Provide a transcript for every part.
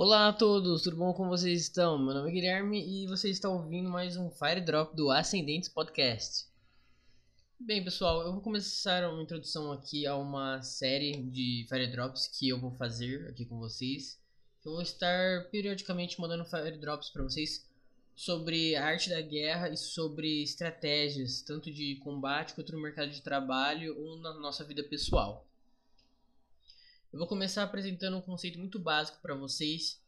Olá a todos, tudo bom? Como vocês estão? Meu nome é Guilherme e você está ouvindo mais um Fire Drop do Ascendentes Podcast. Bem, pessoal, eu vou começar uma introdução aqui a uma série de Fire Drops que eu vou fazer aqui com vocês. Eu vou estar periodicamente mandando Fire Drops para vocês sobre a arte da guerra e sobre estratégias, tanto de combate quanto no mercado de trabalho ou na nossa vida pessoal. Eu vou começar apresentando um conceito muito básico para vocês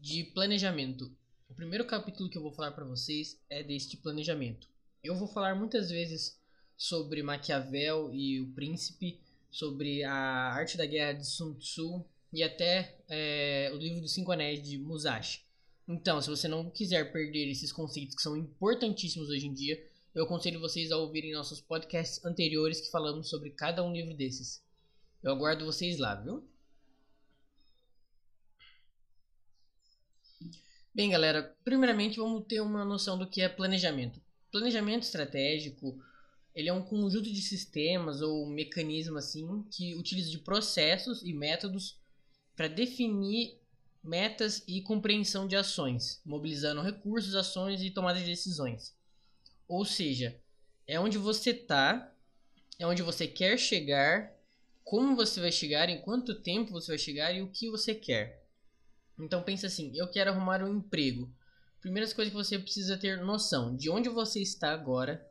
de planejamento. O primeiro capítulo que eu vou falar para vocês é deste planejamento. Eu vou falar muitas vezes sobre Maquiavel e o Príncipe, sobre a arte da guerra de Sun Tzu e até é, o livro dos Cinco Anéis de Musashi. Então, se você não quiser perder esses conceitos que são importantíssimos hoje em dia, eu aconselho vocês a ouvirem nossos podcasts anteriores que falamos sobre cada um livro desses. Eu aguardo vocês lá, viu? Bem, galera, primeiramente vamos ter uma noção do que é planejamento. Planejamento estratégico, ele é um conjunto de sistemas ou um mecanismo assim que utiliza de processos e métodos para definir metas e compreensão de ações, mobilizando recursos, ações e tomada de decisões. Ou seja, é onde você está, é onde você quer chegar como você vai chegar, em quanto tempo você vai chegar e o que você quer. Então pensa assim, eu quero arrumar um emprego. Primeiras coisas que você precisa ter noção de onde você está agora.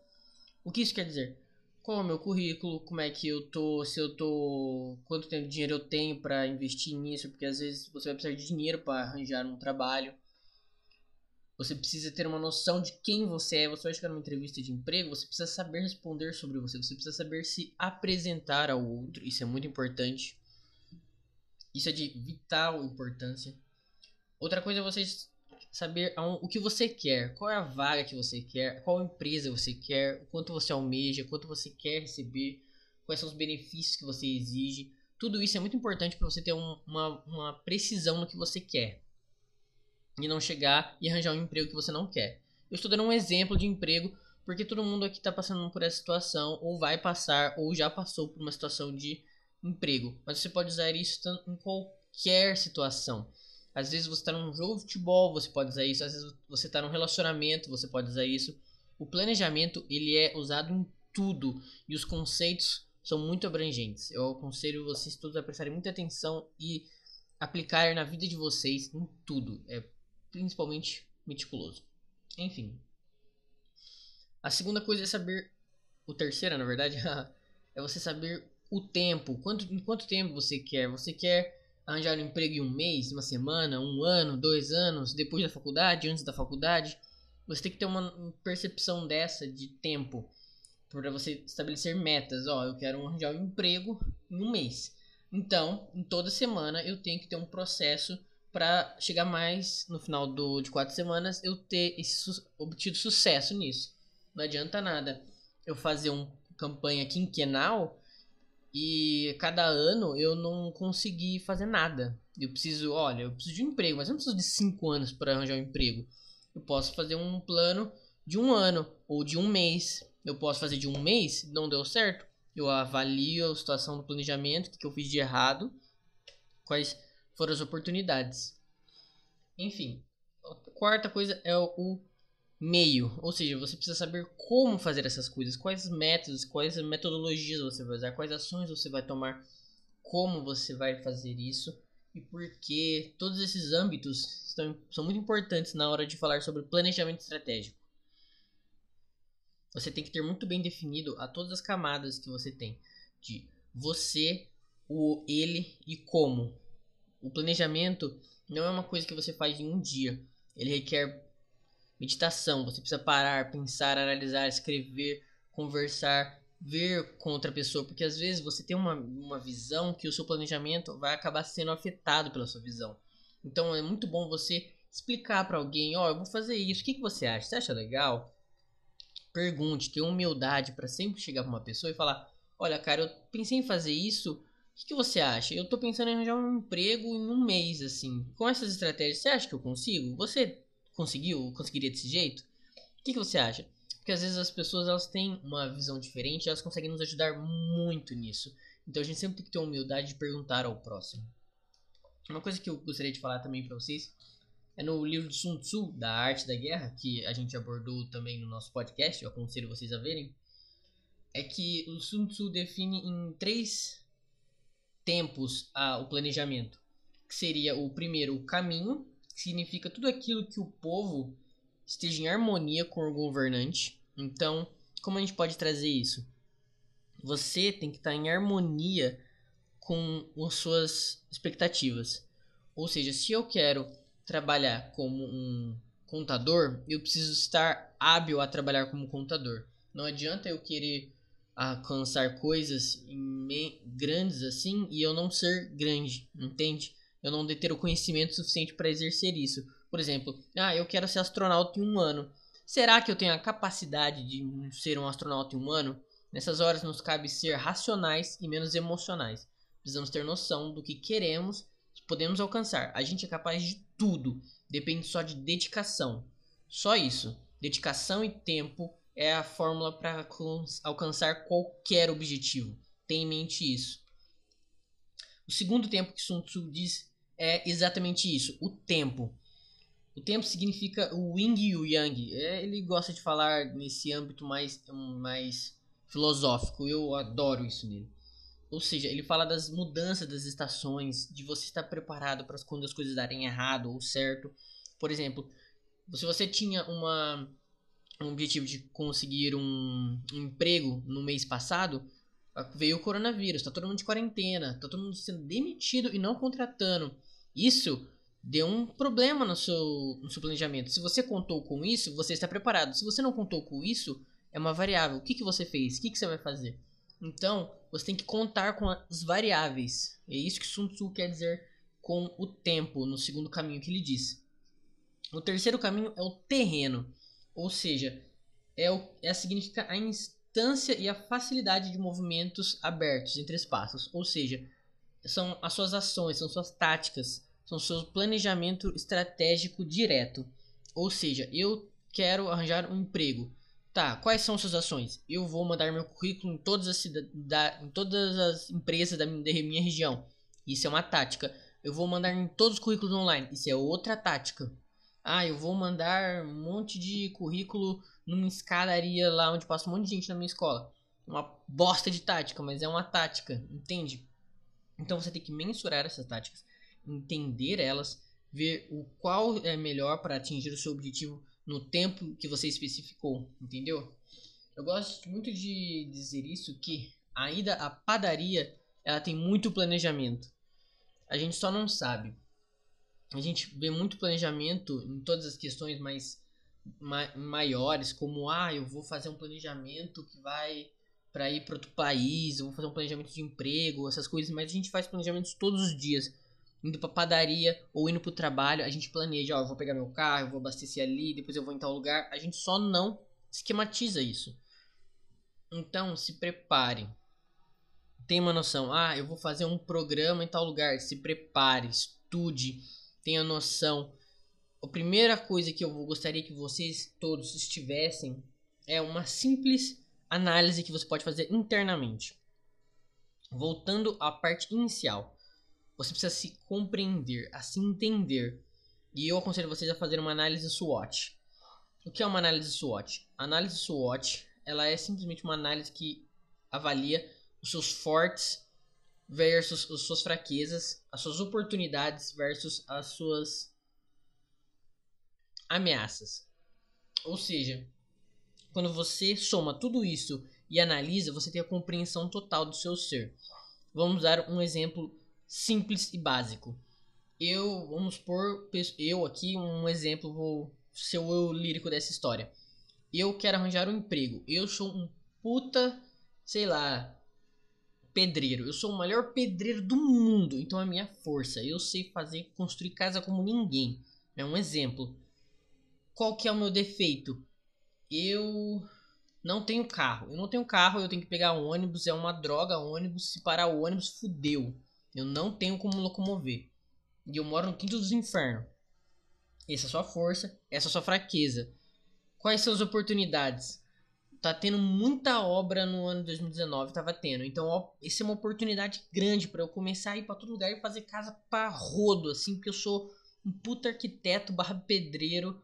O que isso quer dizer? Qual é o meu currículo? Como é que eu tô? Se eu tô, quanto tempo de dinheiro eu tenho para investir nisso? Porque às vezes você vai precisar de dinheiro para arranjar um trabalho. Você precisa ter uma noção de quem você é. Você vai chegar numa entrevista de emprego, você precisa saber responder sobre você. Você precisa saber se apresentar ao outro. Isso é muito importante. Isso é de vital importância. Outra coisa é você saber o que você quer, qual é a vaga que você quer, qual empresa você quer, quanto você almeja, quanto você quer receber, quais são os benefícios que você exige. Tudo isso é muito importante para você ter um, uma, uma precisão no que você quer e não chegar e arranjar um emprego que você não quer. Eu estou dando um exemplo de emprego porque todo mundo aqui está passando por essa situação, ou vai passar, ou já passou por uma situação de emprego. Mas você pode usar isso em qualquer situação. Às vezes você está num jogo de futebol, você pode usar isso. Às vezes você está num relacionamento, você pode usar isso. O planejamento ele é usado em tudo e os conceitos são muito abrangentes. Eu aconselho vocês todos a prestarem muita atenção e aplicar na vida de vocês em tudo. É principalmente meticuloso. Enfim. A segunda coisa é saber. O terceira, na verdade, é você saber o tempo. Quanto, em quanto tempo você quer? Você quer arranjar um emprego em um mês, uma semana, um ano, dois anos, depois da faculdade, antes da faculdade? Você tem que ter uma percepção dessa de tempo para você estabelecer metas. Ó, eu quero arranjar um emprego em um mês. Então, em toda semana eu tenho que ter um processo para chegar mais no final do, de quatro semanas eu ter esse, obtido sucesso nisso. Não adianta nada eu fazer uma campanha quinquenal e cada ano eu não consegui fazer nada. Eu preciso, olha, eu preciso de um emprego, mas eu não preciso de cinco anos para arranjar um emprego. Eu posso fazer um plano de um ano ou de um mês. Eu posso fazer de um mês, não deu certo. Eu avalio a situação do planejamento, o que eu fiz de errado, quais foram as oportunidades. Enfim, a quarta coisa é o meio, ou seja, você precisa saber como fazer essas coisas, quais métodos, quais metodologias você vai usar, quais ações você vai tomar, como você vai fazer isso e por que todos esses âmbitos estão, são muito importantes na hora de falar sobre planejamento estratégico. Você tem que ter muito bem definido a todas as camadas que você tem de você, o ele e como. O planejamento não é uma coisa que você faz em um dia. Ele requer meditação. Você precisa parar, pensar, analisar, escrever, conversar, ver com outra pessoa. Porque às vezes você tem uma, uma visão que o seu planejamento vai acabar sendo afetado pela sua visão. Então é muito bom você explicar para alguém: Ó, oh, eu vou fazer isso, o que, que você acha? Você acha legal? Pergunte, tenha humildade para sempre chegar para uma pessoa e falar: Olha, cara, eu pensei em fazer isso que, que você acha? Eu tô pensando em arranjar um emprego em um mês, assim. Com essas estratégias, você acha que eu consigo? Você conseguiu? Conseguiria desse jeito? O que, que você acha? Porque às vezes as pessoas elas têm uma visão diferente e elas conseguem nos ajudar muito nisso. Então a gente sempre tem que ter a humildade de perguntar ao próximo. Uma coisa que eu gostaria de falar também para vocês é no livro de Sun Tzu, da Arte da Guerra, que a gente abordou também no nosso podcast, eu aconselho vocês a verem, é que o Sun Tzu define em três tempos o planejamento, que seria o primeiro, o caminho, que significa tudo aquilo que o povo esteja em harmonia com o governante. Então, como a gente pode trazer isso? Você tem que estar em harmonia com as suas expectativas. Ou seja, se eu quero trabalhar como um contador, eu preciso estar hábil a trabalhar como contador. Não adianta eu querer alcançar coisas grandes assim e eu não ser grande, entende? Eu não ter o conhecimento suficiente para exercer isso. Por exemplo, ah, eu quero ser astronauta em um ano. Será que eu tenho a capacidade de ser um astronauta em um ano? Nessas horas nos cabe ser racionais e menos emocionais. Precisamos ter noção do que queremos e podemos alcançar. A gente é capaz de tudo, depende só de dedicação. Só isso. Dedicação e tempo é a fórmula para alcançar qualquer objetivo. Tenha em mente isso. O segundo tempo que Sun Tzu diz é exatamente isso: o tempo. O tempo significa o yin e o yang. É, ele gosta de falar nesse âmbito mais, mais filosófico. Eu adoro isso nele. Ou seja, ele fala das mudanças das estações, de você estar preparado para quando as coisas darem errado ou certo. Por exemplo, se você tinha uma, um objetivo de conseguir um, emprego no mês passado, veio o coronavírus, tá todo mundo de quarentena, tá todo mundo sendo demitido e não contratando. Isso deu um problema no seu, no seu planejamento. Se você contou com isso, você está preparado. Se você não contou com isso, é uma variável. O que, que você fez? O que, que você vai fazer? Então, você tem que contar com as variáveis. É isso que Sun Tzu quer dizer com o tempo, no segundo caminho que ele diz. O terceiro caminho é o terreno, ou seja, é, o, é significa a instância e a facilidade de movimentos abertos entre espaços, ou seja, são as suas ações, são suas táticas, são seu planejamento estratégico direto. Ou seja, eu quero arranjar um emprego. Tá, quais são suas ações? Eu vou mandar meu currículo em todas as, em todas as empresas da minha região. Isso é uma tática. Eu vou mandar em todos os currículos online. Isso é outra tática. Ah, eu vou mandar um monte de currículo numa escadaria lá onde passa um monte de gente na minha escola. Uma bosta de tática, mas é uma tática, entende? Então você tem que mensurar essas táticas, entender elas, ver o qual é melhor para atingir o seu objetivo no tempo que você especificou, entendeu? Eu gosto muito de dizer isso que a ida à padaria ela tem muito planejamento. A gente só não sabe. A gente vê muito planejamento em todas as questões mais ma maiores, como ah, eu vou fazer um planejamento que vai para ir para outro país, eu vou fazer um planejamento de emprego, essas coisas, mas a gente faz planejamentos todos os dias indo pra padaria ou indo pro trabalho, a gente planeja, ó, eu vou pegar meu carro, eu vou abastecer ali, depois eu vou em tal lugar. A gente só não esquematiza isso. Então, se prepare. Tenha uma noção, ah, eu vou fazer um programa em tal lugar. Se prepare, estude, tenha noção. A primeira coisa que eu gostaria que vocês todos estivessem é uma simples análise que você pode fazer internamente. Voltando à parte inicial. Você precisa se compreender, a se entender. E eu aconselho vocês a fazer uma análise SWOT. O que é uma análise SWOT? A análise SWOT ela é simplesmente uma análise que avalia os seus fortes versus as suas fraquezas, as suas oportunidades versus as suas ameaças. Ou seja, quando você soma tudo isso e analisa, você tem a compreensão total do seu ser. Vamos dar um exemplo simples e básico. Eu, vamos por eu aqui um exemplo, vou ser o lírico dessa história. Eu quero arranjar um emprego. Eu sou um puta, sei lá, pedreiro. Eu sou o melhor pedreiro do mundo. Então é minha força. Eu sei fazer, construir casa como ninguém. É um exemplo. Qual que é o meu defeito? Eu não tenho carro. Eu não tenho carro, eu tenho que pegar um ônibus. É uma droga ônibus. Se parar o ônibus, fudeu. Eu não tenho como locomover. E eu moro no quinto dos infernos. Essa é a sua força, essa é a sua fraqueza. Quais são as oportunidades? Tá tendo muita obra no ano 2019, tava tendo. Então, ó, essa é uma oportunidade grande para eu começar a ir para todo lugar e fazer casa para rodo, assim, porque eu sou um puta arquiteto barra pedreiro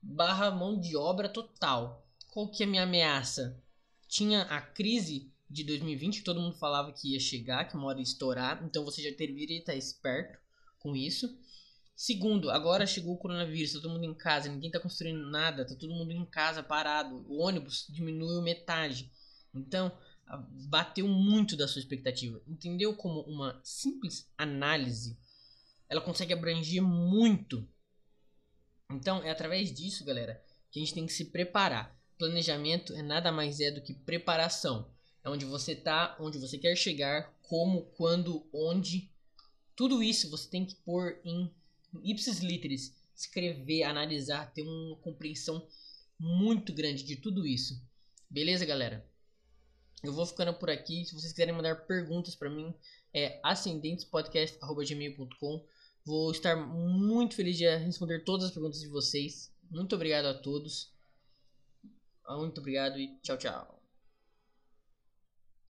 barra mão de obra total. Qual que é a minha ameaça? Tinha a crise de 2020, que todo mundo falava que ia chegar, que uma hora ia estourar, então você já deveria estar esperto com isso. Segundo, agora chegou o coronavírus, tá todo mundo em casa, ninguém tá construindo nada, tá todo mundo em casa parado. O ônibus diminuiu metade. Então, bateu muito da sua expectativa. Entendeu como uma simples análise ela consegue abranger muito. Então, é através disso, galera, que a gente tem que se preparar. Planejamento é nada mais é do que preparação. É onde você tá, onde você quer chegar, como, quando, onde. Tudo isso você tem que pôr em ipsis literis, escrever, analisar, ter uma compreensão muito grande de tudo isso. Beleza, galera? Eu vou ficando por aqui. Se vocês quiserem mandar perguntas para mim, é ascendentespodcast.gmail.com. Vou estar muito feliz de responder todas as perguntas de vocês. Muito obrigado a todos. Muito obrigado e tchau, tchau.